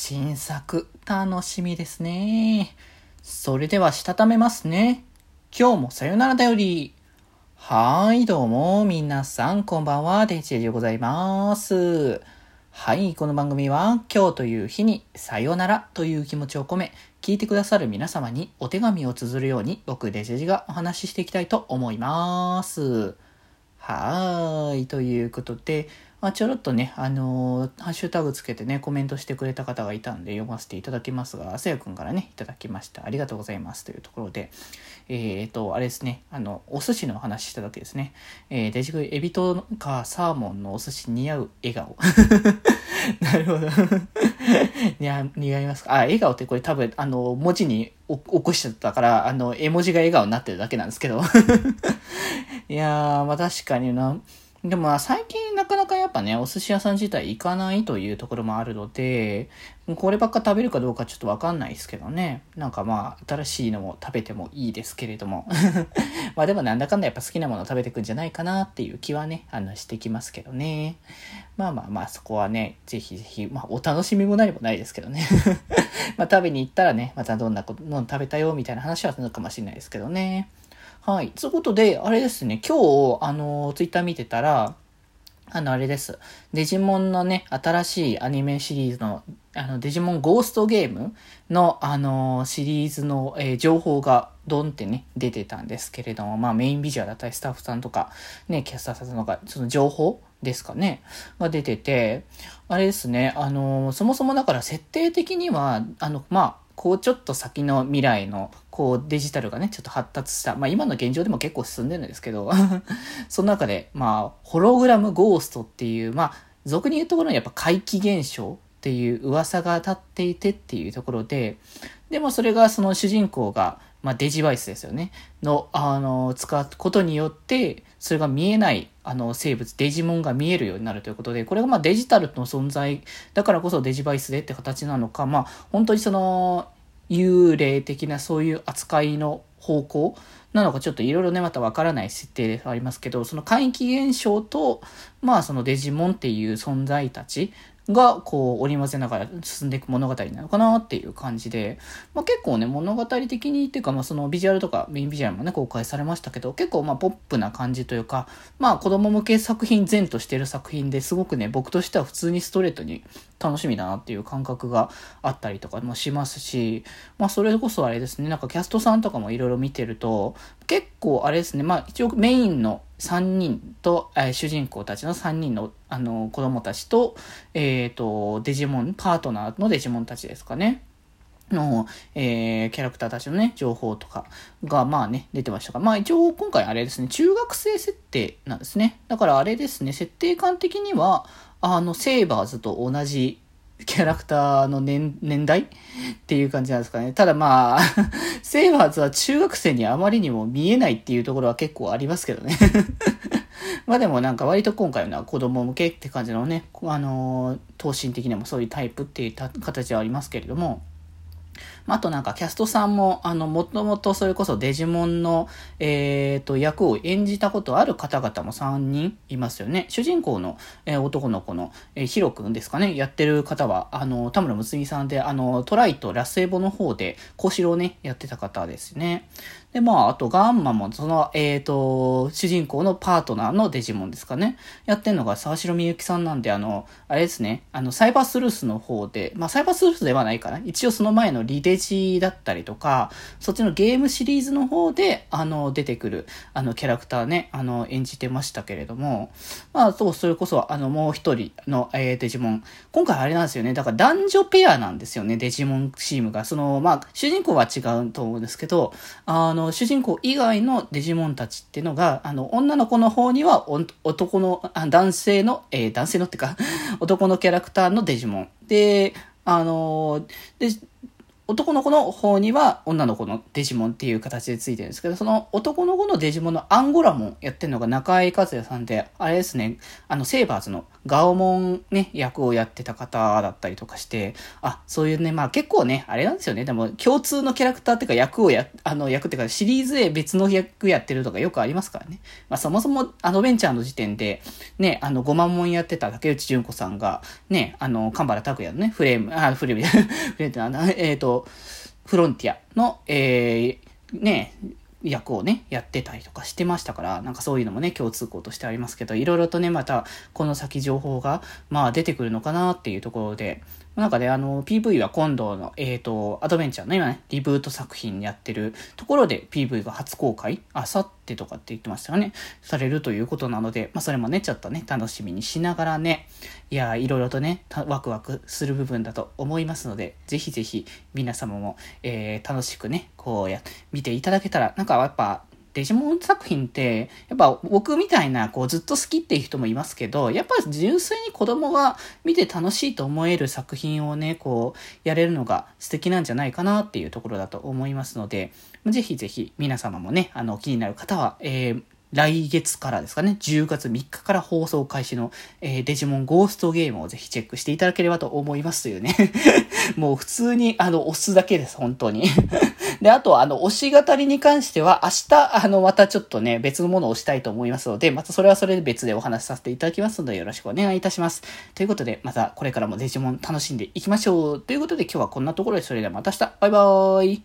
新作、楽しみですね。それでは、したためますね。今日もさよならだより。はい、どうも、皆さん、こんばんは、デジェでございます。はい、この番組は、今日という日に、さよならという気持ちを込め、聞いてくださる皆様にお手紙を綴るように、僕、デジェジがお話ししていきたいと思います。はーい、ということで、まあ、ちょろっとね、あのー、ハッシュタグつけてね、コメントしてくれた方がいたんで読ませていただきますが、せやくんからね、いただきました。ありがとうございます。というところで、えっ、ー、と、あれですね、あの、お寿司の話しただけですね。えー、デジグ、エビとかサーモンのお寿司似合う笑顔。なるほど。似似合いますかあ、笑顔ってこれ多分、あの、文字に起こしちゃったから、あの、絵文字が笑顔になってるだけなんですけど。いやー、まあ確かにな。でも最近なかなかやっぱね、お寿司屋さん自体行かないというところもあるので、こればっか食べるかどうかちょっとわかんないですけどね。なんかまあ、新しいのも食べてもいいですけれども。まあでもなんだかんだやっぱ好きなもの食べてくんじゃないかなっていう気はね、あの、してきますけどね。まあまあまあ、そこはね、ぜひぜひ、まあお楽しみも何もないですけどね。まあ食べに行ったらね、またどんなこと、の食べたよみたいな話はするかもしれないですけどね。はい。ということで、あれですね、今日、あの、ツイッター見てたら、あの、あれです。デジモンのね、新しいアニメシリーズの、あの、デジモンゴーストゲームの、あの、シリーズの、えー、情報が、ドンってね、出てたんですけれども、まあ、メインビジュアルだったり、スタッフさんとか、ね、キャスターさんとか、その情報ですかね、が出てて、あれですね、あの、そもそもだから設定的には、あの、まあ、こうちょっと先の未来のこうデジタルがね、ちょっと発達した、まあ今の現状でも結構進んでるんですけど、その中で、まあ、ホログラムゴーストっていう、まあ、俗に言うところにやっぱ怪奇現象っていう噂が立っていてっていうところで、でもそれがその主人公が、まあ、デジバイスですよね。の、あの、使うことによって、それが見えない、あの、生物、デジモンが見えるようになるということで、これがまあデジタルの存在だからこそデジバイスでって形なのか、まあ、本当にその、幽霊的なそういう扱いの方向なのかちょっといろいろね、またわからない設定ではありますけど、その怪奇現象と、まあそのデジモンっていう存在たちが、こう、織り交ぜながら進んでいく物語なのかなっていう感じで、まあ、結構ね、物語的にっていうか、まあ、そのビジュアルとか、メインビジュアルもね、公開されましたけど、結構まあ、ポップな感じというか、まあ、子供向け作品前としてる作品ですごくね、僕としては普通にストレートに楽しみだなっていう感覚があったりとかもしますし、まあ、それこそあれですね、なんかキャストさんとかもいろいろ見てると、結構あれですね、まあ、一応メインの3人と、えー、主人公たちの3人の、あの、子供たちと、えっ、ー、と、デジモン、パートナーのデジモンたちですかね。の、えー、キャラクターたちのね、情報とかが、まあね、出てましたが、まあ一応今回あれですね、中学生設定なんですね。だからあれですね、設定感的には、あの、セーバーズと同じキャラクターの年、年代？っていう感じなんですかね。ただまあ、セイバーズは中学生にあまりにも見えないっていうところは結構ありますけどね。まあでもなんか割と今回は子供向けって感じのね、あのー、等身的にもそういうタイプっていう形はありますけれども、あとなんかキャストさんも、あの、もともとそれこそデジモンの、えっ、ー、と、役を演じたことある方々も3人いますよね。主人公の、えー、男の子の、えー、ヒロ君ですかね、やってる方は、あの、田村睦美さんで、あの、トライとラスエボの方で、小四郎ね、やってた方ですね。で、まあ、あとガンマも、その、えっ、ー、と、主人公のパートナーのデジモンですかね。やってんのが沢城みゆきさんなんで、あの、あれですね、あの、サイバースルースの方で、まあ、サイバースルースではないかな。一応その前のリデジだったりとか、そっちのゲームシリーズの方で、あの、出てくる、あの、キャラクターね、あの、演じてましたけれども、まあ、そう、それこそ、あの、もう一人の、えー、デジモン。今回あれなんですよね。だから男女ペアなんですよね、デジモンチームが。その、まあ、主人公は違うと思うんですけど、あの、主人公以外のデジモンたちっていうのが、あの、女の子の方には男の、男性の、えー、男性のってか 男のキャラクターのデジモン。で、あので、男の子の方には女の子のデジモンっていう形でついてるんですけど、その男の子のデジモンのアンゴラモンやってるのが中井和也さんで、あれですね、あの、セーバーズのガオモンね、役をやってた方だったりとかして、あ、そういうね、まあ結構ね、あれなんですよね。でも共通のキャラクターっていうか役をや、あの役っていうかシリーズで別の役やってるとかよくありますからね。まあそもそもアドベンチャーの時点で、ね、あの、ごまもんやってた竹内純子さんが、ね、あの、神原拓也のね、フレーム、あ、フレーム、フレームってな、えっ、ー、と、フロンティアの、えー、ね、役をね、やってたりとかしてましたから、なんかそういうのもね、共通項としてありますけど、いろいろとね、また、この先情報が、まあ出てくるのかなっていうところで、なんかね、あの、PV は今度の、えっ、ー、と、アドベンチャーの今ね、リブート作品やってるところで PV が初公開、あさってとかって言ってましたよね、されるということなので、まあそれもね、ちょっとね、楽しみにしながらね、いや、いろいろとね、ワクワクする部分だと思いますので、ぜひぜひ皆様も、えー、楽しくね、こうや、見ていただけたら、なんかやっぱ、デジモン作品って、やっぱ僕みたいな、こうずっと好きっていう人もいますけど、やっぱ純粋に子供が見て楽しいと思える作品をね、こう、やれるのが素敵なんじゃないかなっていうところだと思いますので、ぜひぜひ皆様もね、あの、気になる方は、えー、来月からですかね、10月3日から放送開始の、えー、デジモンゴーストゲームをぜひチェックしていただければと思いますというね。もう普通に、あの、押すだけです、本当に。で、あと、あの、推し語りに関しては、明日、あの、またちょっとね、別のものをしたいと思いますので、またそれはそれで別でお話しさせていただきますので、よろしくお願いいたします。ということで、またこれからもデジモン楽しんでいきましょう。ということで、今日はこんなところで、それではまた明日、バイバーイ。